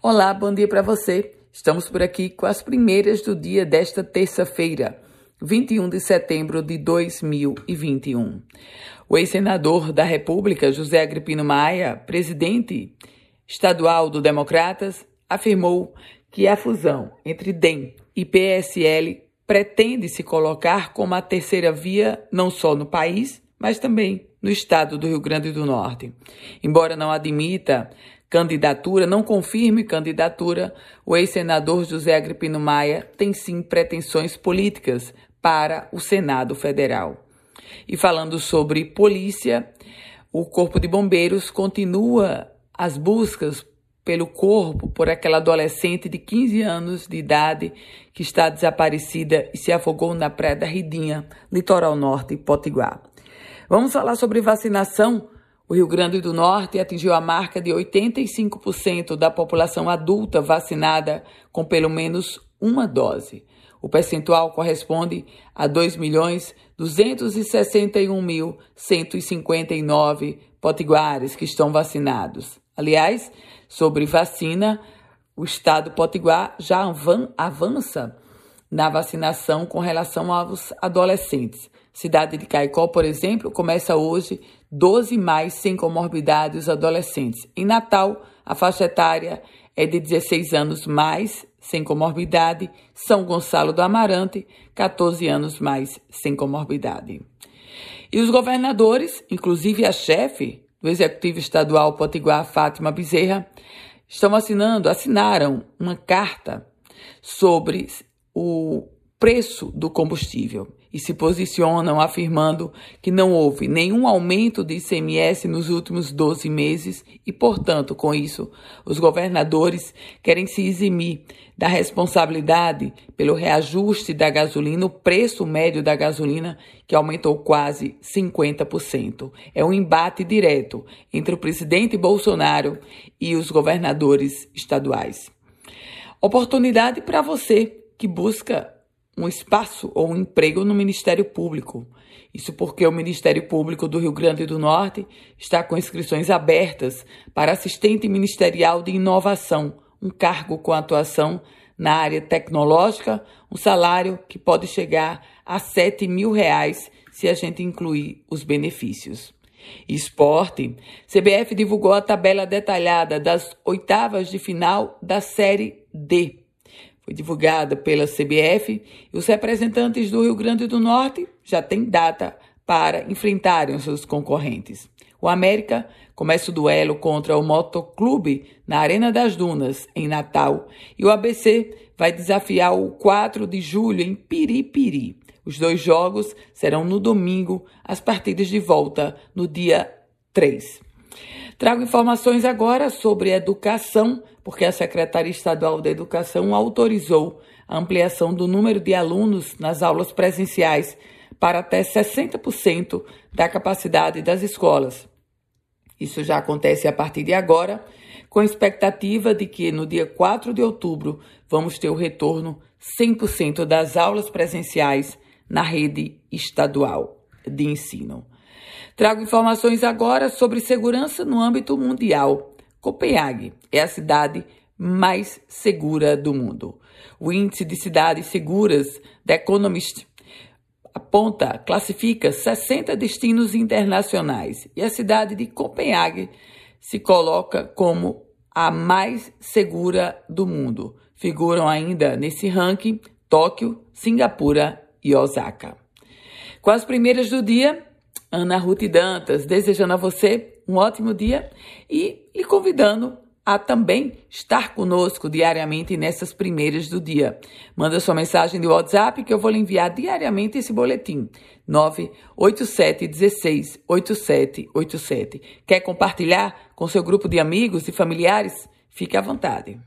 Olá, bom dia para você. Estamos por aqui com as primeiras do dia desta terça-feira, 21 de setembro de 2021. O ex-senador da República, José Agripino Maia, presidente estadual do Democratas, afirmou que a fusão entre DEM e PSL pretende se colocar como a terceira via não só no país, mas também no estado do Rio Grande do Norte. Embora não admita candidatura, não confirme candidatura, o ex-senador José Agripino Maia tem sim pretensões políticas para o Senado Federal. E falando sobre polícia, o Corpo de Bombeiros continua as buscas pelo corpo por aquela adolescente de 15 anos de idade que está desaparecida e se afogou na Praia da Ridinha, litoral norte, Potiguar. Vamos falar sobre vacinação o Rio Grande do Norte atingiu a marca de 85% da população adulta vacinada com pelo menos uma dose. O percentual corresponde a 2.261.159 potiguares que estão vacinados. Aliás, sobre vacina, o estado potiguar já avança na vacinação com relação aos adolescentes. Cidade de Caicó, por exemplo, começa hoje 12 mais sem comorbidades adolescentes. Em Natal, a faixa etária é de 16 anos mais sem comorbidade. São Gonçalo do Amarante, 14 anos mais sem comorbidade. E os governadores, inclusive a chefe do Executivo Estadual Potiguar, Fátima Bezerra, estão assinando, assinaram uma carta sobre o preço do combustível e se posicionam afirmando que não houve nenhum aumento de ICMS nos últimos 12 meses e, portanto, com isso, os governadores querem se eximir da responsabilidade pelo reajuste da gasolina, o preço médio da gasolina, que aumentou quase 50%. É um embate direto entre o presidente Bolsonaro e os governadores estaduais. Oportunidade para você que busca um espaço ou um emprego no Ministério Público. Isso porque o Ministério Público do Rio Grande do Norte está com inscrições abertas para assistente ministerial de inovação, um cargo com atuação na área tecnológica, um salário que pode chegar a 7 mil reais se a gente incluir os benefícios. Esporte, CBF divulgou a tabela detalhada das oitavas de final da Série D foi divulgada pela CBF e os representantes do Rio Grande do Norte já têm data para enfrentarem os seus concorrentes. O América começa o duelo contra o Motoclube na Arena das Dunas, em Natal, e o ABC vai desafiar o 4 de julho em Piripiri. Os dois jogos serão no domingo, as partidas de volta no dia 3. Trago informações agora sobre educação, porque a Secretaria Estadual da Educação autorizou a ampliação do número de alunos nas aulas presenciais para até 60% da capacidade das escolas. Isso já acontece a partir de agora, com expectativa de que no dia 4 de outubro vamos ter o retorno 100% das aulas presenciais na rede estadual de ensino. Trago informações agora sobre segurança no âmbito mundial. Copenhague é a cidade mais segura do mundo. O índice de cidades seguras da Economist aponta, classifica 60 destinos internacionais e a cidade de Copenhague se coloca como a mais segura do mundo. Figuram ainda nesse ranking Tóquio, Singapura e Osaka. Com as primeiras do dia, Ana Ruth Dantas, desejando a você um ótimo dia e lhe convidando a também estar conosco diariamente nessas primeiras do dia. Manda sua mensagem de WhatsApp que eu vou lhe enviar diariamente esse boletim. 987 16 8787. Quer compartilhar com seu grupo de amigos e familiares? Fique à vontade.